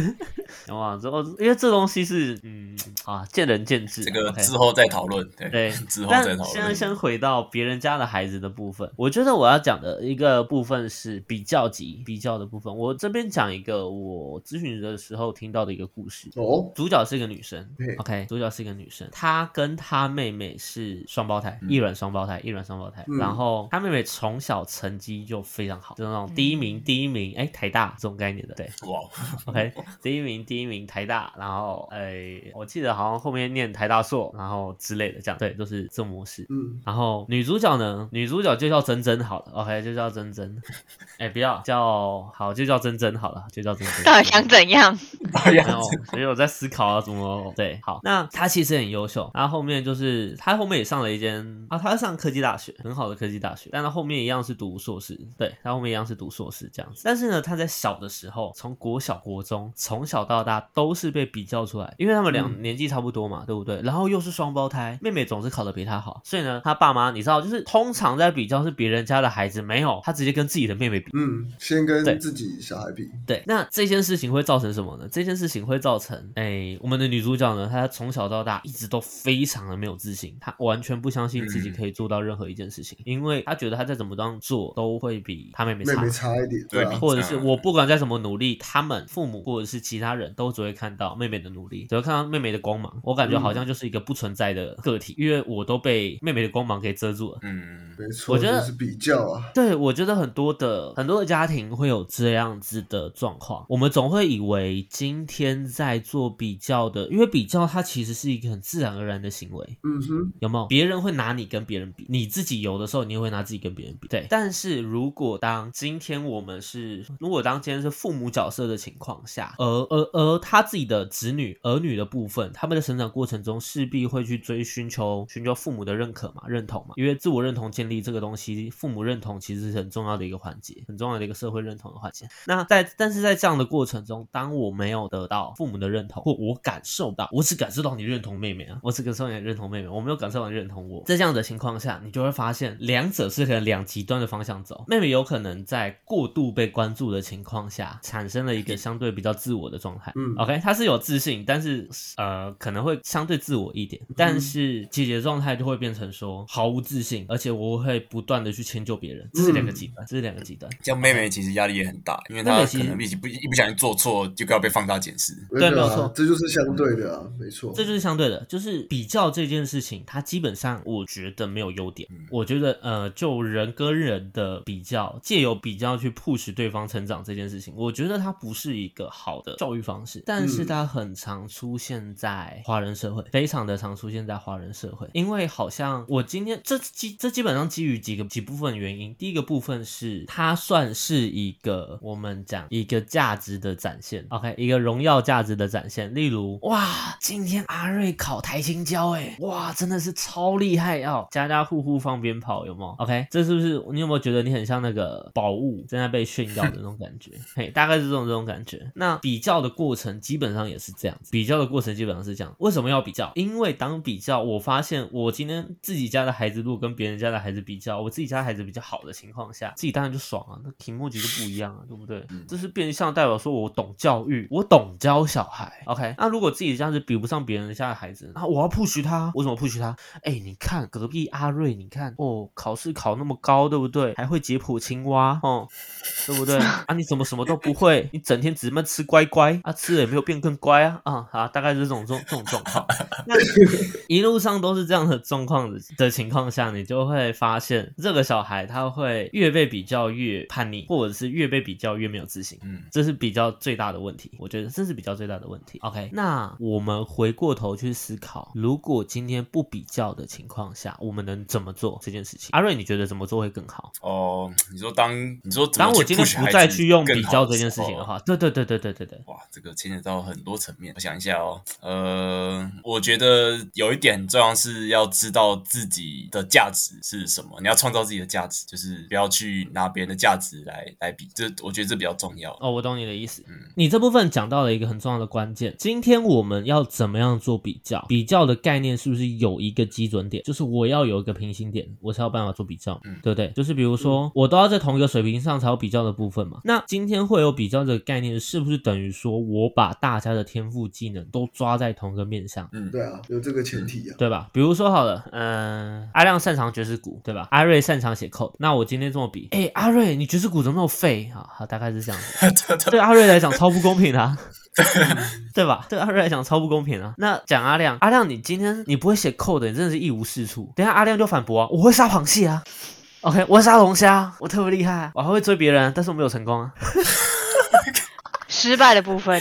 哇，之后因为这东西是嗯啊，见仁见智啊。这个 OK 之后再讨论，对对，之后再讨论。现在先回到别人家的孩子的部分，我觉得我要讲的一个部分是比较级比较的部分。我这边讲一个我咨询的时候听到的一个故事。哦，主角是一个女生对，OK，主角是一个女生，她跟她妹妹是双胞胎，嗯一卵双胞胎，一卵双胞胎。嗯然后她妹妹从小成绩就非常好，就是那种第一名，第一名，哎，台大这种概念的，对。哇，OK，第一名，第一名台大，然后哎、我记得好像后面念台大硕，然后之类的，这样对，都是这种模式。嗯，然后女主角呢，女主角就叫珍珍好了，OK，就叫珍珍。哎，不要叫好，就叫珍珍好了，就叫珍珍。到底想怎样？没有，所以我在思考啊怎么对。好，那她其实很优秀，然后后面就是她后面也上了一间啊，她上科技大学，很好的科技大学，但她后面一样是读硕士，对，她后我们一样是读硕士这样子。但是呢，他在小的时候，从国小、国中，从小到大都是被比较出来，因为他们俩嗯年纪差不多嘛，对不对？然后又是双胞胎，妹妹总是考得比他好，所以呢，他爸妈你知道，就是通常在比较是别人家的孩子，没有，他直接跟自己的妹妹比。嗯，先跟对自己小孩比，对，那这件事情会造成什么呢？这件事情会造成，哎，我们的女主角呢，她从小到大一直都非常的没有自信，她完全不相信自己嗯可以做到任何一件事情，因为她觉得她再怎么样做都会比她妹妹差。妹妹差一点，对啊，或者是我不管再怎么努力，他们父母或者是其他人都只会看到妹妹的努力，只会看到妹妹的光芒。我感觉好像就是一个不存在的个体，因为我都被妹妹的光芒给遮住了。嗯，没错，我觉得就是比较啊，对，我觉得很多的很多的家庭会有这样子的状况。我们总会以为今天在做比较的，因为比较它其实是一个很自然而然的行为。嗯哼，有没有？别人会拿你跟别人比，你自己有的时候你也会拿自己跟别人比。对，但是如果当今天我们是，如果当今天是父母角色的情况下，而而而他自己的子女儿女的部分，他们的成长过程中势必会去追寻求寻求父母的认可嘛、认同嘛，因为自我认同建立这个东西，父母认同其实是很重要的一个环节，很重要的一个社会认同的环节。那在但是在这样的过程中，当我没有得到父母的认同，或我感受到，我只感受到你认同妹妹啊，我只感受到你认同妹妹，我没有感受到你认同我。在这样的情况下，你就会发现两者是可能两极端的方向走。妹妹有可能在过度被关注的情况下，产生了一个相对比较自我的状态。嗯 OK，他是有自信，但是呃可能会相对自我一点。但是姐姐的状态就会变成说毫无自信，而且我会不断的去迁就别人，这是两个极端，这是两个极端。像妹妹其实压力也很大，因为她可能一不一不小心做错，就要被放大检视。对啊没有错这就是相对的啊，没错，这就是相对的，就是比较这件事情，它基本上我觉得没有优点。嗯我觉得呃，就人跟人的比较，借由比较去 push 对方成长这件事情，我觉得它不是一个好的教育方式。但是嗯它很常出现在华人社会，非常的常出现在华人社会，因为好像我今天这基这基本上基于几个几部分原因。第一个部分是它算是一个我们讲一个价值的展现，OK，一个荣耀价值的展现。例如，哇，今天阿瑞考台青交，哎，哇，真的是超厉害哦！家家户户放鞭炮，有没有？OK，这是不是你有没有觉得你很像那个宝物正在被炫耀的那种感觉？嘿，大概是这种这种感觉。那比较的过程基本上也是这样子，比较的过程基本上是这样。为什么要比较？因为当比较，我发现我今天自己家的孩子如果跟别人家的孩子比较，我自己家的孩子比较好的情况下，自己当然就爽啊，那题目几个不一样啊，对不对？这是变相代表说我懂教育，我懂教小孩。OK，那如果自己这样子比不上别人家的孩子，那我要 push 他，我怎么 push 他？哎，你看隔壁阿瑞，你看哦，考试考那么高，对不对？还会解剖青蛙哦，对不对？啊，你怎么什么都不会？你整天只闷吃乖乖啊，吃了也没有变更乖啊啊啊！大概是这种这种这种状况。那一路上都是这样的状况的的情况下，你就会发现这个小孩他会越被比较越叛逆，或者是越被比较越没有自信。嗯，这是比较最大的问题，我觉得这是比较最大的问题。OK，那我们回过头去思考，如果今天不比较的情况下，我们能怎么做这件事情？阿瑞，你觉得怎么做会更好？哦，你说当你说当我今天不再去用比较这件事情的话，对对对对对对对，哇，这个牵扯到很多层面。我想一下哦，呃，我觉得有一点很重要是要知道自己的价值是什么，你要创造自己的价值，就是不要去拿别人的价值来来比，这我觉得这比较重要。哦，我懂你的意思。嗯你这部分讲到了一个很重要的关键。今天我们要怎么样做比较？比较的概念是不是有一个基准点？就是我要有一个平行点，我才有办法做比较，嗯对不对？就是比如说，我都要在同一个水平上才有比较的部分嘛。那今天会有比较这个概念，是不是等于说我把大家的天赋技能都抓在同一个面上？嗯，对啊，有这个前提啊。对吧？比如说好了，嗯、阿亮擅长爵士鼓，对吧？阿瑞擅长写 code，那我今天这么比，哎，阿瑞你爵士鼓怎么那么废？啊好，大概是这样子。对阿瑞来讲超不公平的、啊，对吧？对阿瑞来讲超不公平啊。那讲阿亮，阿亮你今天你不会写 code，你真的是一无是处。等一下阿亮就反驳啊，我会杀螃蟹啊，OK，我会杀龙虾，我特别厉害，我还会追别人，但是我没有成功啊。失败的部分，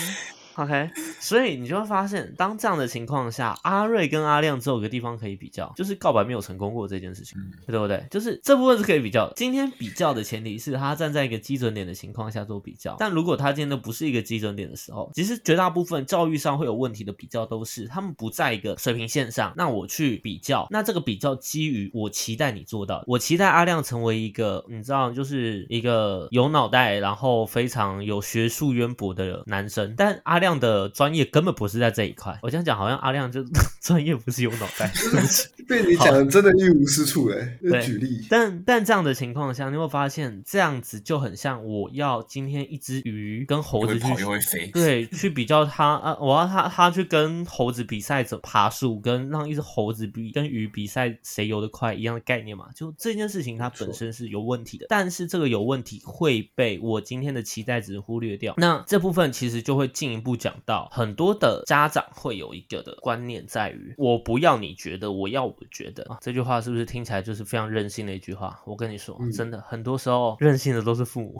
OK，所以你就会发现，当这样的情况下，阿瑞跟阿亮只有一个地方可以比较，就是告白没有成功过这件事情，嗯对不对？就是这部分是可以比较的。今天比较的前提是他站在一个基准点的情况下做比较，但如果他今天都不是一个基准点的时候，其实绝大部分教育上会有问题的比较都是他们不在一个水平线上，那我去比较，那这个比较基于我期待你做到，我期待阿亮成为一个你知道，就是一个有脑袋，然后非常有学术渊博的男生，但阿亮的专业根本不是在这一块。我这样讲好像阿亮就 专业不是有脑袋，对不起。被你讲的真的一无是处哎，就对举例，但但这样的情况下，你会发现这样子就很像我要今天一只鱼跟猴子去又会跑又会飞，对，去比较它啊，我要它它去跟猴子比赛走爬树，跟让一只猴子比跟鱼比赛谁游得快一样的概念嘛。就这件事情它本身是有问题的，但是这个有问题会被我今天的期待值忽略掉。那这部分其实就会进一步讲到很多的家长会有一个的观念在于，我不要你觉得，我要我觉得啊。这句话是不是听起来就是非常任性的一句话？我跟你说，嗯真的很多时候任性的都是父母，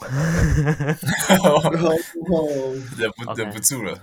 忍不忍不住了。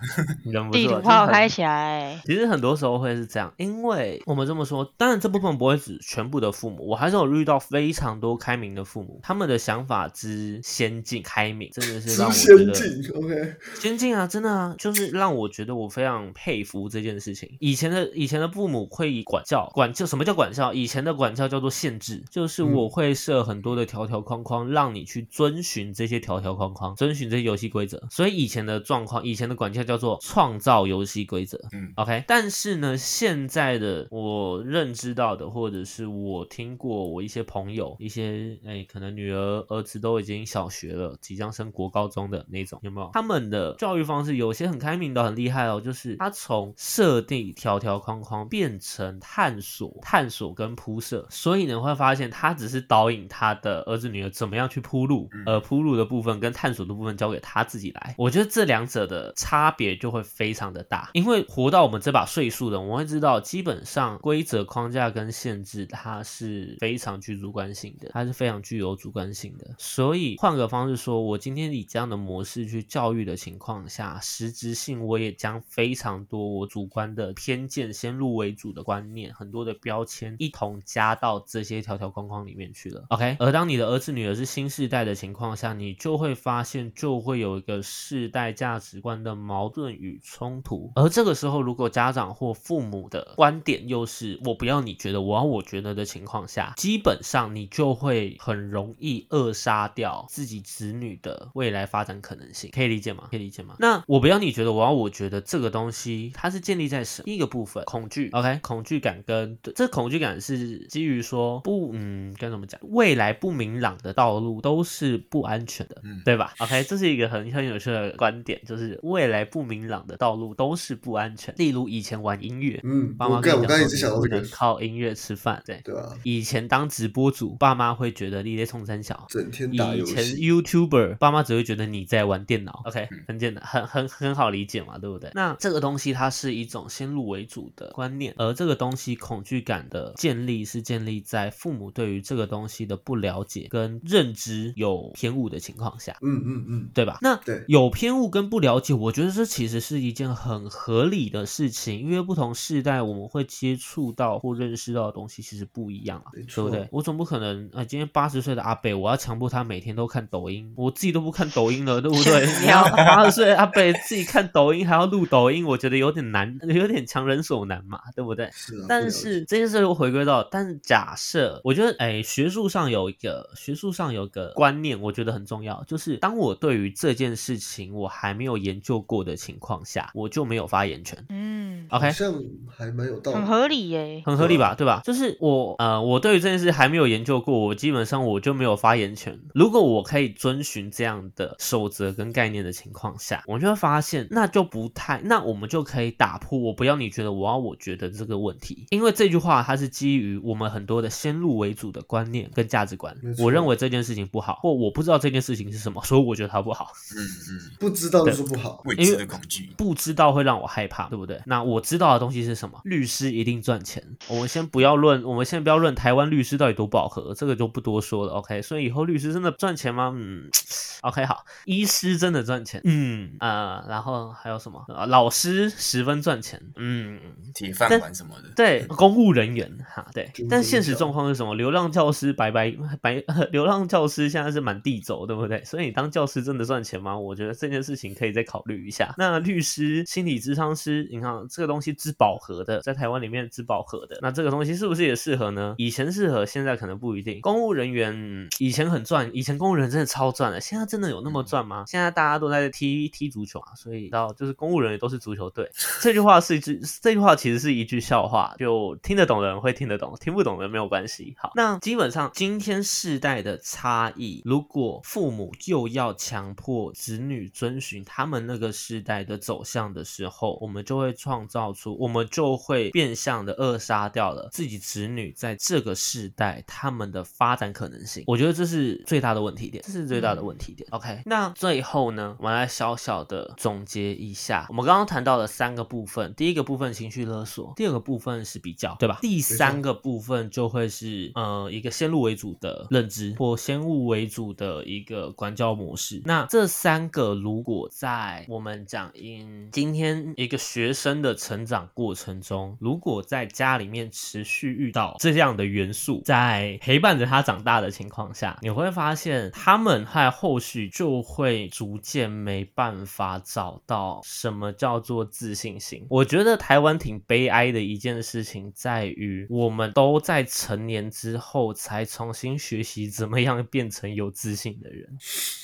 忍不住地图了开起来，其实很多时候会是这样，因为我们这么说，当然这部分不会指全部的父母，我还是有遇到非常多开明的父母，他们的想法之先进、开明，真的是让之我觉得先进，OK，先进啊，真的啊，就是让我觉得我非常佩服这件事情。以前的以前的父母会以管教，管教什么叫管教？以前的管教叫做限制，就是嗯我会设很多的条条框框，让你去遵循这些条条框框，遵循这些游戏规则。所以以前的状况，以前的管教叫做创造游戏规则。嗯 OK，但是呢，现在的我认知到的，或者是我听过我一些朋友，一些哎，可能女儿、儿子都已经小学了，即将升国高中的那种，有没有？他们的教育方式有些很开明的，很厉害哦，就是他从设定条条框框变成探索、探索跟铺设，所以呢会发现他只是导引他的儿子女儿怎么样去铺路，嗯而铺路的部分跟探索的部分交给他自己来。我觉得这两者的差别就会非常的大，因为活到我们这把岁数的，我们会知道，基本上规则框架跟限制它是非常具主观性的，它是非常具有主观性的。所以换个方式说，我今天以这样的模式去教育的情况下，实质性我也将非常多我主观的偏见、先入为主的观念，很多的标签一同加到这些条条框框里面去了。OK，而当你的儿子女儿是新世代的情况下，你就会发现就会有一个世代价值观的矛盾与冲突。而这个时候，如果家长或父母的观点又是我不要你觉得，我要我觉得的情况下，基本上你就会很容易扼杀掉自己子女的未来发展可能性。可以理解吗？可以理解吗？那我不要你觉得，我要我觉得这个东西它是建立在什么？第一个部分恐惧，OK，恐惧感跟这恐惧感是基于说不，嗯，该怎么讲？未来不明朗的道路都是不安全的，嗯对吧？OK，这是一个很很有趣的观点，就是未来不明朗的道路都是不安全。例如以前玩音乐，嗯，爸妈我跟我刚一直想到这个你不能，靠音乐吃饭，对。对啊，以前当直播主，爸妈会觉得你在冲三小。整天打游以前，YouTuber 爸妈只会觉得你在玩电脑，OK，嗯很简单，很很很好理解嘛，对不对？那这个东西它是一种先入为主的观念，而这个东西恐惧感的建立是建立在父母对于这个东西的不了解跟认知有偏误的情况下。嗯嗯嗯，对吧？那对有偏误跟不了解，我觉得这其实是一件很合理的事情，因为不同世代我们会接触到或认识到的东西其实不一样啊，对不对？我总不可能呃，今天八十岁的阿北，我要强迫他每天都看抖音，我自己都不看抖音了，对不对？你要八十岁阿北自己看抖音，还要录抖音，我觉得有点难，有点强人所难嘛，对不对？是啊。但是这件事又回归到，但是假设，我觉得，哎，学术上有一个学术上有个观念，我觉得很重要，就是当我对于这件事情我还没有研究过的情况下，我就没有发言权。嗯，OK，好像还蛮有道理很。合理耶。很合理吧，对吧？就是我呃，我对于这件事还没有研究过，我基本上我就没有发言权。如果我可以遵循这样的守则跟概念的情况下，我就会发现那就不太，那我们就可以打破我不要你觉得，我要我觉得这个问题。因为这句话它是基于我们很多的先入为主的观念跟价值观我认为这件事情不好，或我不知道这件事情是什么，所以我觉得它不好。嗯嗯，不知道就说不好，未知的恐惧。不知道会让我害怕，对不对？那我知道的东西是什么？律师一定赚钱。我们先不要论，我们先不要论台湾律师到底多饱和，这个就不多说了。OK，所以以后律师真的赚钱吗？嗯，OK，好，医师真的赚钱，嗯呃，然后还有什么？啊老师十分赚钱，嗯，铁饭碗什么的，对，公务人员哈，对但现实状况是什么？流浪教师白白 白，流浪教师现在是满地走，对不对？所以你当教师真的赚钱吗？我觉得这件事情可以再考虑一下。那律师、心理咨商师，你看这个东西之饱和的，在台湾里面之饱和的，那这个东西是不是也适合呢？以前适合，现在可能不一定。公务人员嗯以前很赚，以前公务人员真的超赚的，现在真的有那么赚吗？现在大家都在踢踢足球啊，所以到就是公务人员都是足球队。这句话是一句，这句话其实是一句笑话，就听得懂的人会听得懂，听不懂的人没有关系。好，那基本上今天世代的差异，如果父母又要强迫子女遵循他们那个世代的走向的时候，我们就会创造出，我们就会变相的扼杀掉了自己子女在这个世代他们的发展可能性。我觉得这是最大的问题点，这是最大的问题点。OK，那最后呢，我们来小小的总结一下，我们刚刚谈到了三个部分，第一个部分情绪勒索，第二个部分是比较，对吧？第三个部分就会是呃一个先入为主的认知或先入为主的一个管教模式。那这三个如果在我们讲因今天一个学生的成长过程中，如果在家里面持续遇到这样的元素，在陪伴着他长大的情况下，你会发现他们在后续就会逐渐没办法找找到什么叫做自信心。我觉得台湾挺悲哀的一件事情在于，我们都在成年之后才重新学习怎么样变成有自信的人。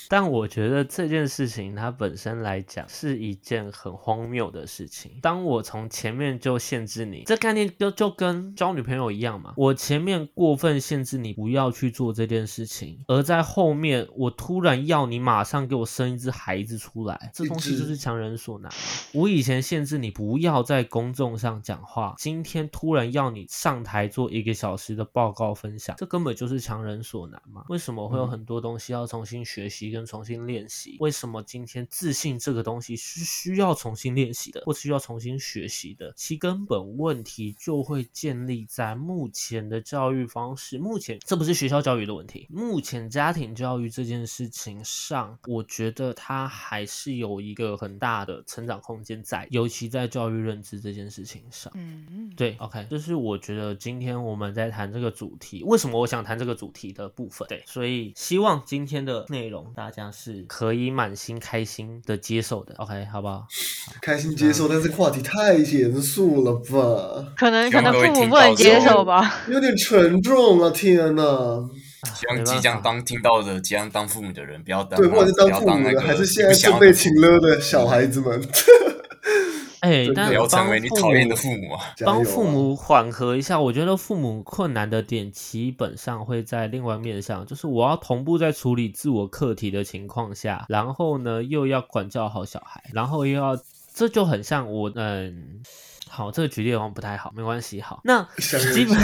但我觉得这件事情它本身来讲是一件很荒谬的事情。当我从前面就限制你，这概念就就跟交女朋友一样嘛。我前面过分限制你不要去做这件事情，而在后面我突然要你马上给我生一只孩子出来，这东西就是强人所难嘛。我以前限制你不要在公众上讲话，今天突然要你上台做一个小时的报告分享，这根本就是强人所难嘛。为什么会有很多东西要重新学习跟重新练习？为什么今天自信这个东西是需要重新练习的，或需要重新学习的？其根本问题就会建立在目前的教育方式。目前这不是学校教育的问题，目前家庭教育这件事情上，我觉得它还是有一个很大的成长空间在，尤其在教育认知这件事情上。嗯嗯，对，OK，这是我觉得今天我们在谈这个主题，为什么我想谈这个主题的部分？对，所以希望今天的内容大家是可以满心开心的接受的，OK，好不好？开心接受，但是话题太严肃了吧，可能可能父母不能接受吧。有点沉重啊！天哪，希望即将当听到的、即将当父母的人，不要当对，不管是当父母的，当那个还是现在正被请了的小孩子们，哎、真的但不要成帮为你父母讨厌的父母啊帮父母缓和一下，我觉得父母困难的点基本上会在另外面上，就是我要同步在处理自我课题的情况下，然后呢又要管教好小孩，然后又要，这就很像我嗯。好，这个举例好像不太好，没关系。好，那 基本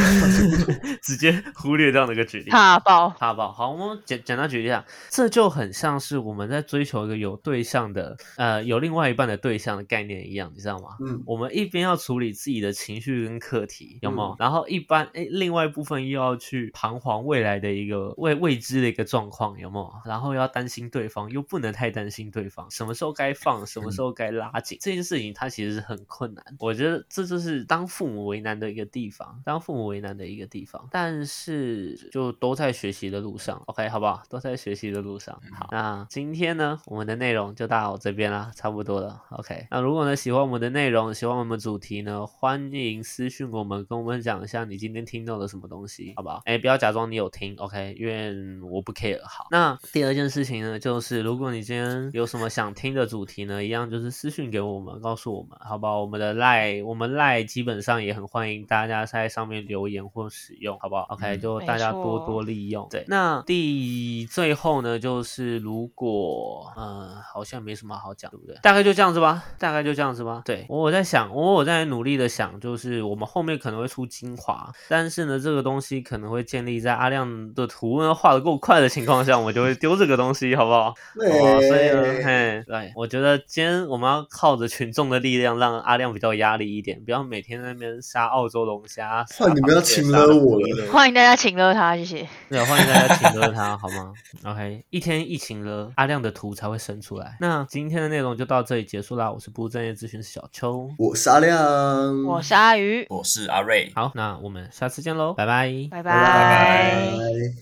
直接忽略这样的一个举例。怕爆。好不好？我们简简单举例一下，这就很像是我们在追求一个有对象的，呃，有另外一半的对象的概念一样，你知道吗？嗯，我们一边要处理自己的情绪跟课题，有没有？嗯然后一般诶，另外一部分又要去彷徨未来的一个未未知的一个状况，有没有？然后要担心对方，又不能太担心对方，什么时候该放，什么时候该拉紧，这件事情它其实是很困难。我觉得这就是当父母为难的一个地方，当父母为难的一个地方。但是就都在学习的路上，OK，好不好？都在学习的路上。好，那今天呢，我们的内容就到这边啦，差不多了。OK，那如果呢喜欢我们的内容，喜欢我们主题呢，欢迎私讯我们，跟我们讲一下你今天听到了什么东西，好不好？哎，不要假装你有听，OK，因为我不 care。好，那第二件事情呢，就是如果你今天有什么想听的主题呢，一样就是私讯给我们，告诉我们，好不好？我们的赖，我们赖基本上也很欢迎大家在上面留言或使用，好不好？OK，嗯就大家多多利用。对，那第最后呢，就是如果呃，好像没什么好讲，对不对？大概就这样子吧，大概就这样子吧。对，我在想，我我在努力的想，就是我们后面可能会出精华，但是呢，这个东西可能会建立在阿亮的图呢画的够快的情况下，我们就会丢这个东西，好不好？对啊，所以呢，嘿，对，我觉得今天我们要靠着群众的力量，让阿亮比较有压力一点，不要每天在那边杀澳洲龙虾。杀换你们要请了我欢迎大家请了他，谢谢。对，欢迎大家请了他，好吗？OK，一天一请了，阿亮的图才会生出来。那今天的内容就到这里结束啦，我是不务正业咨询师小邱。我是阿亮，我是阿鱼，我是阿瑞。好，那我们下次见喽，拜拜。拜拜拜。